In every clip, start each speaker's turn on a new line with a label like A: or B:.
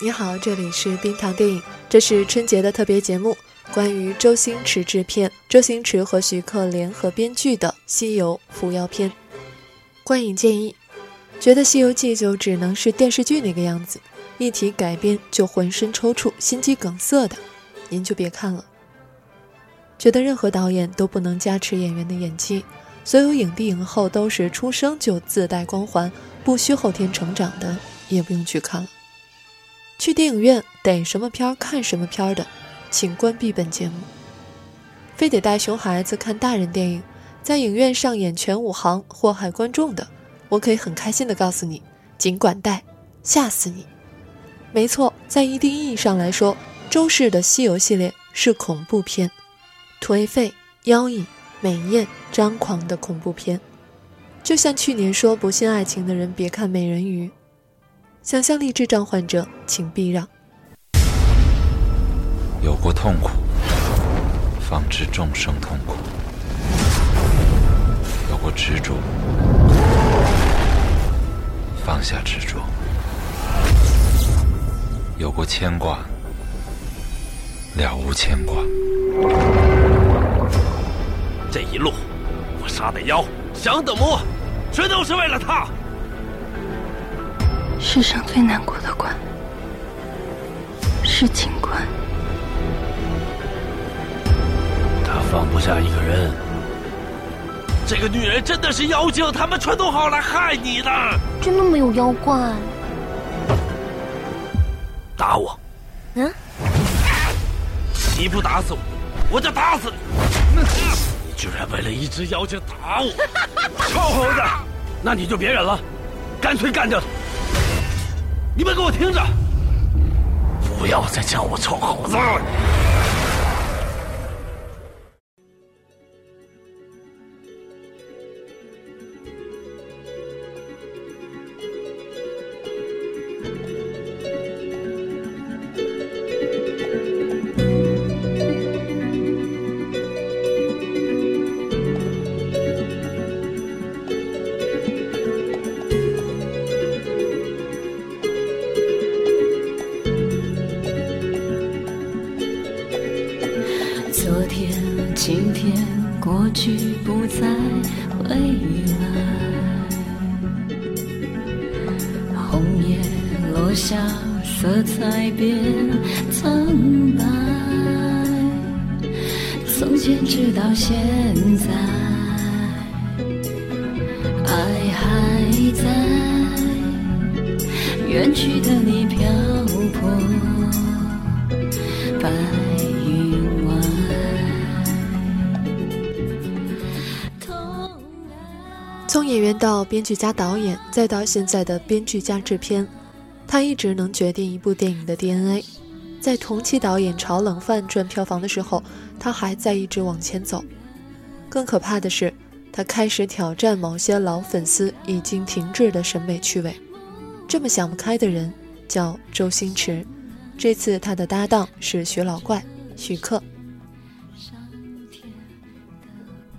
A: 你好，这里是冰糖电影，这是春节的特别节目，关于周星驰制片、周星驰和徐克联合编剧的《西游伏妖篇》。观影建议：觉得《西游记》就只能是电视剧那个样子，一提改编就浑身抽搐、心肌梗塞的，您就别看了。觉得任何导演都不能加持演员的演技，所有影帝影后都是出生就自带光环，不需后天成长的，也不用去看了。去电影院逮什么片儿看什么片儿的，请关闭本节目。非得带熊孩子看大人电影，在影院上演全武行祸害观众的，我可以很开心的告诉你，尽管带，吓死你！没错，在一定意义上来说，周氏的西游系列是恐怖片，颓废、妖异、美艳、张狂的恐怖片，就像去年说不信爱情的人别看美人鱼。想象力智障患者，请避让。
B: 有过痛苦，方知众生痛苦；有过执着，放下执着；有过牵挂，了无牵挂。
C: 这一路，我杀的妖，降的魔，全都是为了他。
D: 世上最难过的关是情关。
C: 他放不下一个人。这个女人真的是妖精，他们全都好来害你的。
D: 真的没有妖怪。
C: 打我！
D: 嗯？
C: 你不打死我，我就打死你！你居然为了一只妖精打我！臭猴子！那你就别忍了，干脆干掉他！你们给我听着！不要再叫我臭猴子！
E: 过去不再回来，红叶落下，色彩变苍白。从前直到现在，爱还在，远去的你漂泊白
A: 从演员到编剧加导演，再到现在的编剧加制片，他一直能决定一部电影的 DNA。在同期导演炒冷饭赚票房的时候，他还在一直往前走。更可怕的是，他开始挑战某些老粉丝已经停滞的审美趣味。这么想不开的人叫周星驰，这次他的搭档是徐老怪徐克。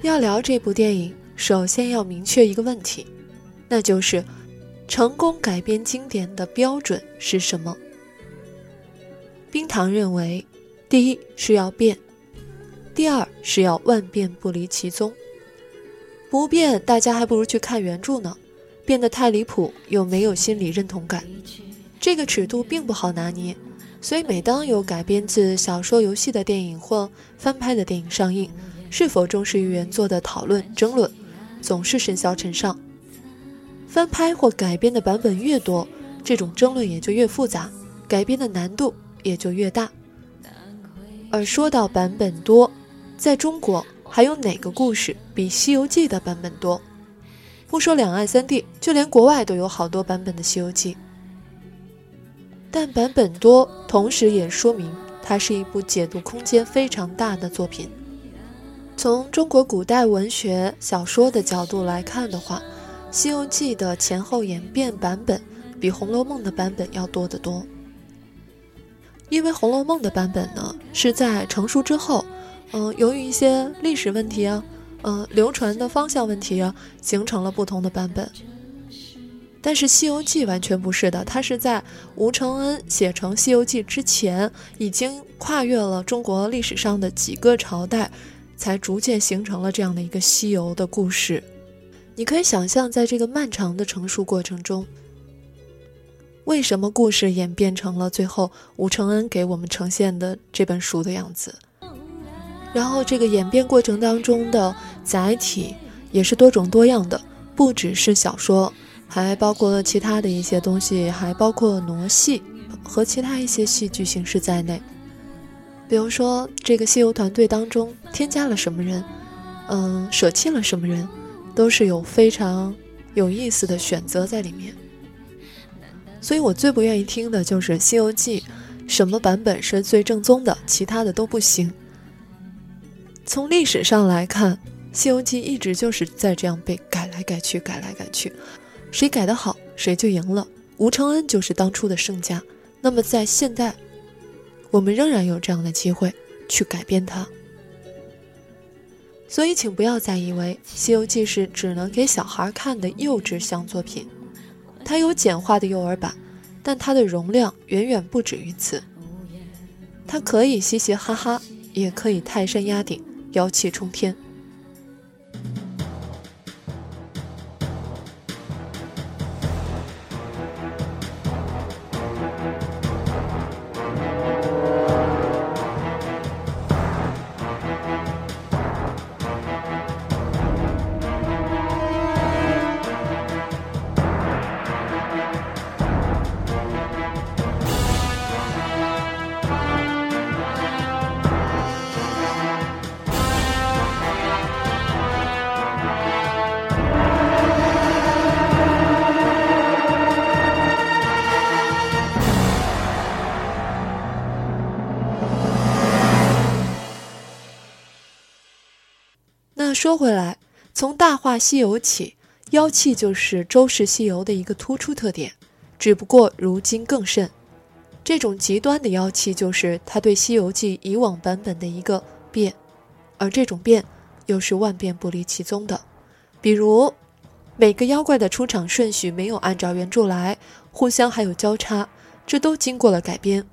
A: 要聊这部电影。首先要明确一个问题，那就是成功改编经典的标准是什么？冰糖认为，第一是要变，第二是要万变不离其宗。不变，大家还不如去看原著呢。变得太离谱，又没有心理认同感，这个尺度并不好拿捏。所以，每当有改编自小说、游戏的电影或翻拍的电影上映，是否重视于原作的讨论争论。总是甚嚣尘上，翻拍或改编的版本越多，这种争论也就越复杂，改编的难度也就越大。而说到版本多，在中国还有哪个故事比《西游记》的版本多？不说两岸三地，就连国外都有好多版本的《西游记》。但版本多，同时也说明它是一部解读空间非常大的作品。从中国古代文学小说的角度来看的话，《西游记》的前后演变版本比《红楼梦》的版本要多得多。因为《红楼梦》的版本呢是在成熟之后，嗯，由于一些历史问题啊，嗯，流传的方向问题啊，形成了不同的版本。但是《西游记》完全不是的，它是在吴承恩写成《西游记》之前，已经跨越了中国历史上的几个朝代，才逐渐形成了这样的一个西游的故事。你可以想象，在这个漫长的成熟过程中，为什么故事演变成了最后吴承恩给我们呈现的这本书的样子？然后，这个演变过程当中的载体也是多种多样的，不只是小说。还包括了其他的一些东西，还包括傩戏和其他一些戏剧形式在内。比如说，这个西游团队当中添加了什么人，嗯，舍弃了什么人，都是有非常有意思的选择在里面。所以我最不愿意听的就是《西游记》什么版本是最正宗的，其他的都不行。从历史上来看，《西游记》一直就是在这样被改来改去，改来改去。谁改得好，谁就赢了。吴承恩就是当初的胜家。那么在现代，我们仍然有这样的机会去改变它。所以，请不要再以为《西游记》是只能给小孩看的幼稚向作品。它有简化的幼儿版，但它的容量远远不止于此。它可以嘻嘻哈哈，也可以泰山压顶，妖气冲天。说回来，从《大话西游》起，妖气就是周氏西游的一个突出特点。只不过如今更甚，这种极端的妖气就是他对《西游记》以往版本的一个变，而这种变又是万变不离其宗的。比如，每个妖怪的出场顺序没有按照原著来，互相还有交叉，这都经过了改编，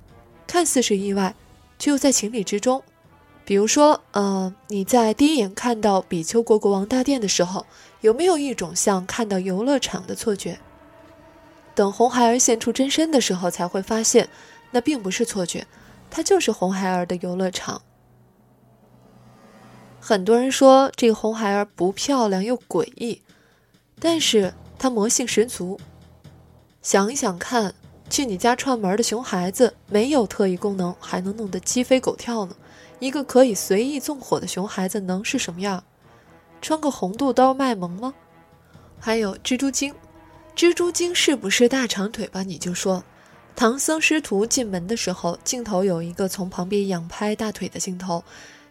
A: 看似是意外，却又在情理之中。比如说，呃，你在第一眼看到比丘国国王大殿的时候，有没有一种像看到游乐场的错觉？等红孩儿现出真身的时候，才会发现，那并不是错觉，它就是红孩儿的游乐场。很多人说这个红孩儿不漂亮又诡异，但是它魔性十足。想一想看，去你家串门的熊孩子，没有特异功能，还能弄得鸡飞狗跳呢。一个可以随意纵火的熊孩子能是什么样？穿个红肚兜卖萌吗？还有蜘蛛精，蜘蛛精是不是大长腿吧？你就说，唐僧师徒进门的时候，镜头有一个从旁边仰拍大腿的镜头。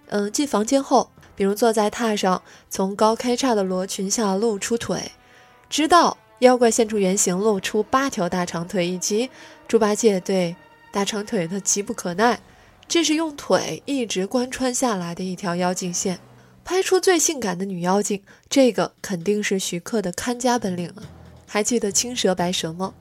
A: 嗯，进房间后，比如坐在榻上，从高开叉的罗裙下露出腿，直到妖怪现出原形，露出八条大长腿，以及猪八戒对大长腿的急不可耐。这是用腿一直贯穿下来的一条妖精线，拍出最性感的女妖精，这个肯定是徐克的看家本领了。还记得青蛇白蛇吗？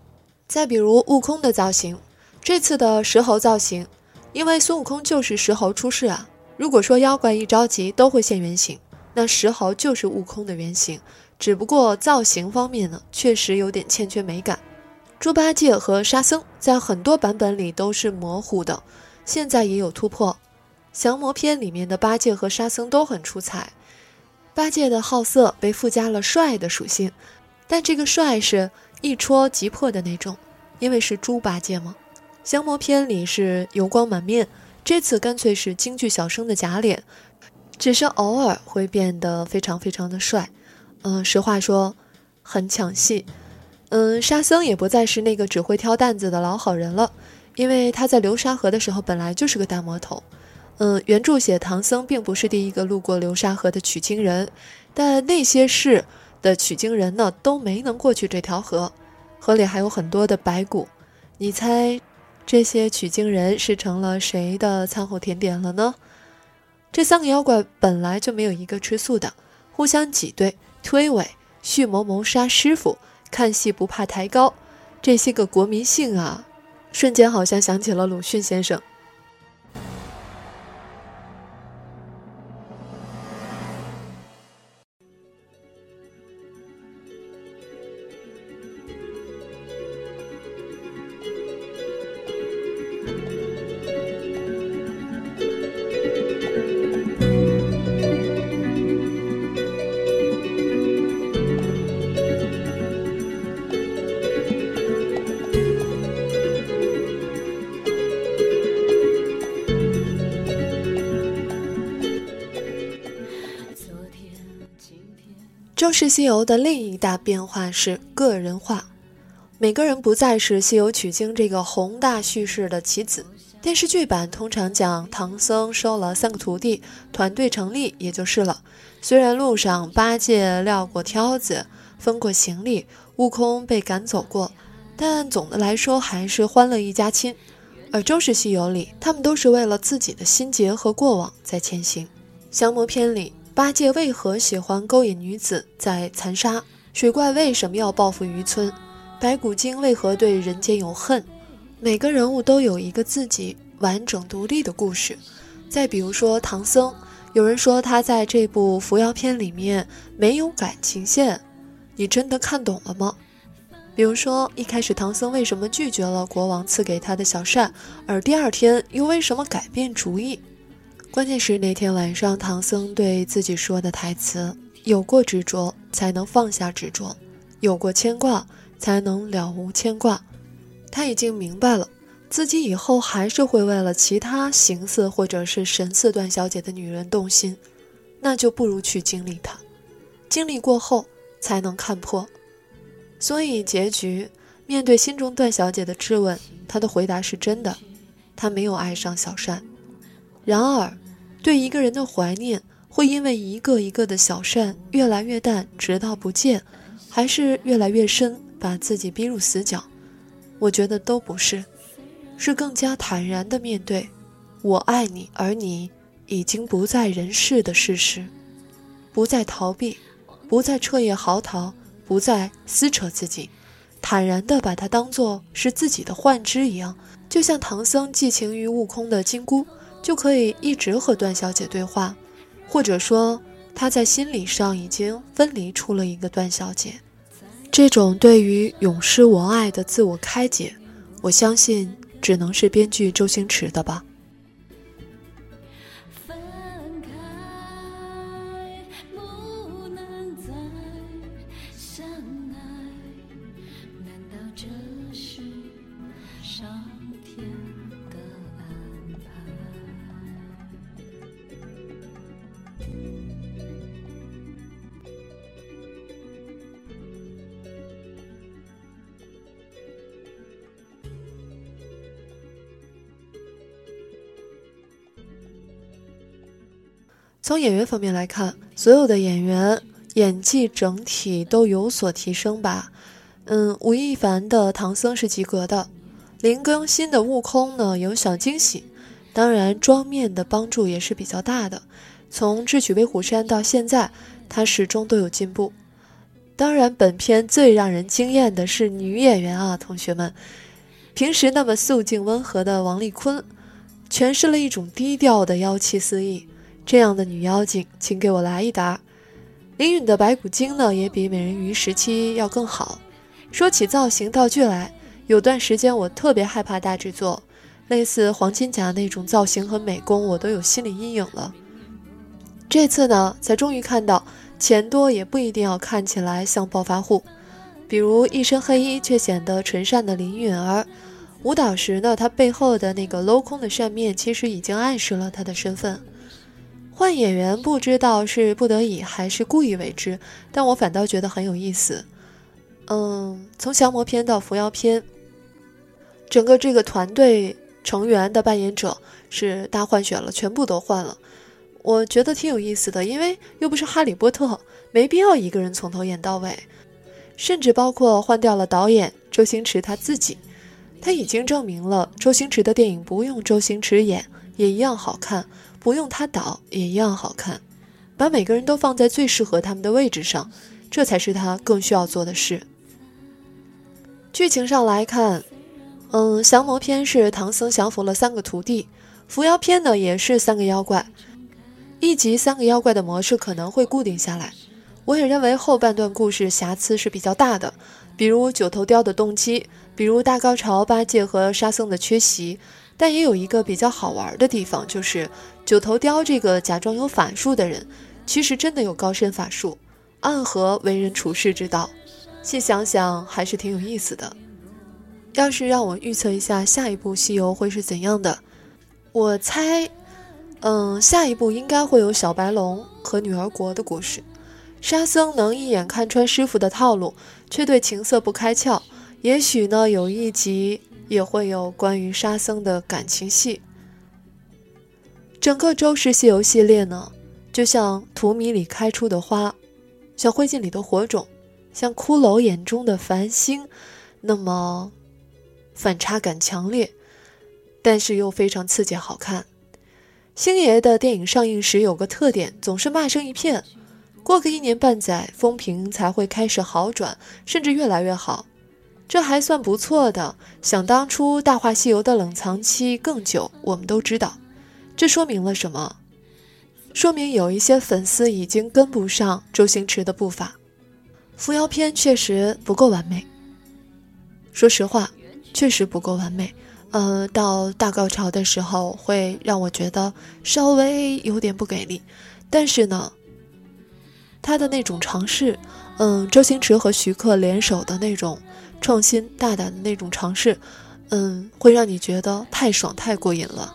A: 再比如悟空的造型，这次的石猴造型，因为孙悟空就是石猴出世啊。如果说妖怪一着急都会现原形，那石猴就是悟空的原型，只不过造型方面呢，确实有点欠缺美感。猪八戒和沙僧在很多版本里都是模糊的。现在也有突破，降魔篇里面的八戒和沙僧都很出彩。八戒的好色被附加了帅的属性，但这个帅是一戳即破的那种，因为是猪八戒嘛。降魔篇里是油光满面，这次干脆是京剧小生的假脸，只是偶尔会变得非常非常的帅。嗯，实话说，很抢戏。嗯，沙僧也不再是那个只会挑担子的老好人了。因为他在流沙河的时候本来就是个大魔头，嗯，原著写唐僧并不是第一个路过流沙河的取经人，但那些事的取经人呢都没能过去这条河，河里还有很多的白骨，你猜这些取经人是成了谁的餐后甜点了呢？这三个妖怪本来就没有一个吃素的，互相挤兑、推诿、蓄谋谋杀师傅，看戏不怕抬高，这些个国民性啊，瞬间好像想起了鲁迅先生。《中式西游》的另一大变化是个人化，每个人不再是西游取经这个宏大叙事的棋子。电视剧版通常讲唐僧收了三个徒弟，团队成立也就是了。虽然路上八戒撂过挑子，分过行李，悟空被赶走过，但总的来说还是欢乐一家亲。而《中式西游》里，他们都是为了自己的心结和过往在前行。降魔篇里。八戒为何喜欢勾引女子，在残杀？水怪为什么要报复渔村？白骨精为何对人间有恨？每个人物都有一个自己完整独立的故事。再比如说唐僧，有人说他在这部扶摇篇里面没有感情线，你真的看懂了吗？比如说一开始唐僧为什么拒绝了国王赐给他的小扇，而第二天又为什么改变主意？关键是那天晚上，唐僧对自己说的台词：“有过执着，才能放下执着；有过牵挂，才能了无牵挂。”他已经明白了，自己以后还是会为了其他形似或者是神似段小姐的女人动心，那就不如去经历它，经历过后才能看破。所以结局，面对心中段小姐的质问，他的回答是真的，他没有爱上小善。然而。对一个人的怀念，会因为一个一个的小善越来越淡，直到不见，还是越来越深，把自己逼入死角？我觉得都不是，是更加坦然的面对我爱你，而你已经不在人世的事实，不再逃避，不再彻夜嚎啕，不再撕扯自己，坦然的把它当做是自己的幻肢一样，就像唐僧寄情于悟空的金箍。就可以一直和段小姐对话，或者说他在心理上已经分离出了一个段小姐。这种对于永失我爱的自我开解，我相信只能是编剧周星驰的吧。从演员方面来看，所有的演员演技整体都有所提升吧。嗯，吴亦凡的唐僧是及格的，林更新的悟空呢有小惊喜，当然妆面的帮助也是比较大的。从智取威虎山到现在，他始终都有进步。当然，本片最让人惊艳的是女演员啊，同学们，平时那么素静温和的王丽坤，诠释了一种低调的妖气四溢。这样的女妖精，请给我来一打。林允的白骨精呢，也比美人鱼时期要更好。说起造型道具来，有段时间我特别害怕大制作，类似黄金甲那种造型和美工，我都有心理阴影了。这次呢，才终于看到钱多也不一定要看起来像暴发户。比如一身黑衣却显得纯善的林允儿，舞蹈时呢，她背后的那个镂空的扇面，其实已经暗示了她的身份。换演员不知道是不得已还是故意为之，但我反倒觉得很有意思。嗯，从降魔篇到伏妖篇，整个这个团队成员的扮演者是大换血了，全部都换了。我觉得挺有意思的，因为又不是哈利波特，没必要一个人从头演到尾。甚至包括换掉了导演周星驰他自己，他已经证明了周星驰的电影不用周星驰演也一样好看。不用他导也一样好看，把每个人都放在最适合他们的位置上，这才是他更需要做的事。剧情上来看，嗯，降魔篇是唐僧降服了三个徒弟，伏妖篇呢也是三个妖怪，一集三个妖怪的模式可能会固定下来。我也认为后半段故事瑕疵是比较大的，比如九头雕的动机，比如大高潮八戒和沙僧的缺席。但也有一个比较好玩的地方，就是九头雕这个假装有法术的人，其实真的有高深法术，暗合为人处世之道。细想想还是挺有意思的。要是让我预测一下下一部《西游》会是怎样的，我猜，嗯，下一部应该会有小白龙和女儿国的故事。沙僧能一眼看穿师傅的套路，却对情色不开窍。也许呢，有一集。也会有关于沙僧的感情戏。整个周氏西游系列呢，就像荼蘼里开出的花，像灰烬里的火种，像骷髅眼中的繁星，那么反差感强烈，但是又非常刺激好看。星爷的电影上映时有个特点，总是骂声一片，过个一年半载，风评才会开始好转，甚至越来越好。这还算不错的。想当初《大话西游》的冷藏期更久，我们都知道。这说明了什么？说明有一些粉丝已经跟不上周星驰的步伐。《扶摇篇》确实不够完美。说实话，确实不够完美。呃，到大高潮的时候，会让我觉得稍微有点不给力。但是呢，他的那种尝试，嗯，周星驰和徐克联手的那种。创新大胆的那种尝试，嗯，会让你觉得太爽太过瘾了，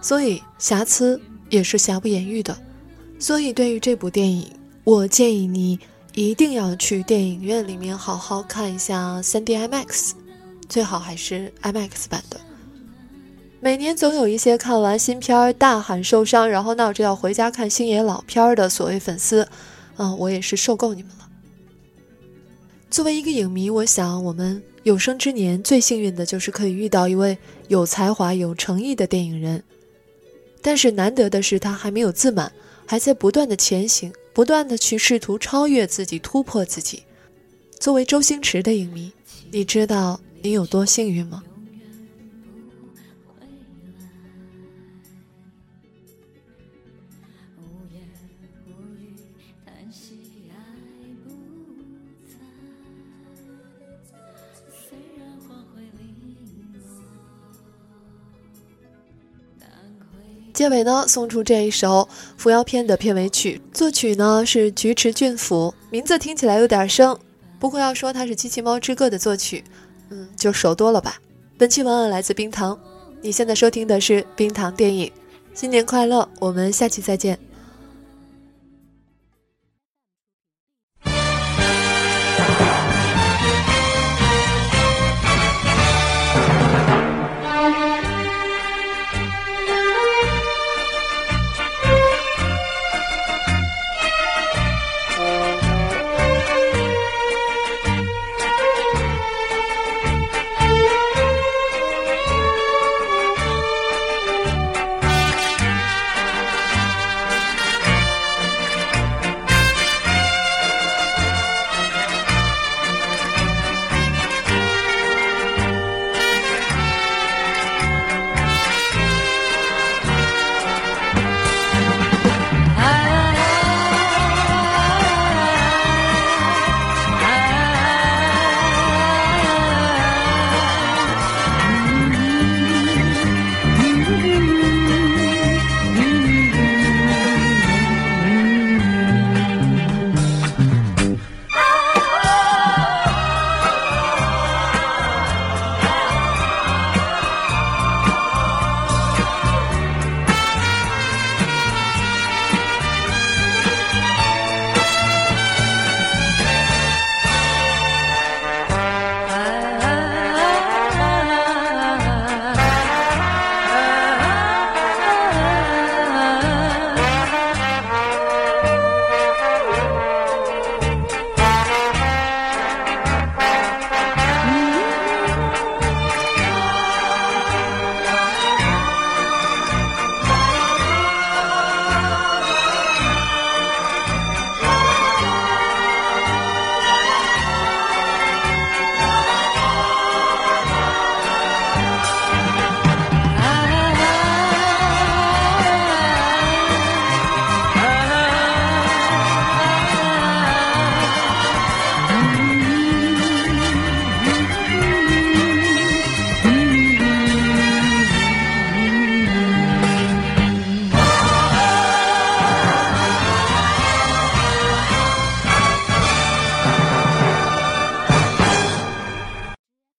A: 所以瑕疵也是瑕不掩瑜的。所以对于这部电影，我建议你一定要去电影院里面好好看一下 3D IMAX，最好还是 IMAX 版的。每年总有一些看完新片儿大喊受伤，然后闹着要回家看星爷老片儿的所谓粉丝，嗯，我也是受够你们了。作为一个影迷，我想我们有生之年最幸运的就是可以遇到一位有才华、有诚意的电影人。但是难得的是，他还没有自满，还在不断的前行，不断的去试图超越自己、突破自己。作为周星驰的影迷，你知道你有多幸运吗？结尾呢，送出这一首《扶摇篇》的片尾曲，作曲呢是菊池俊辅，名字听起来有点生，不过要说它是《机器猫之歌》的作曲，嗯，就熟多了吧。本期文案来自冰糖，你现在收听的是冰糖电影，新年快乐，我们下期再见。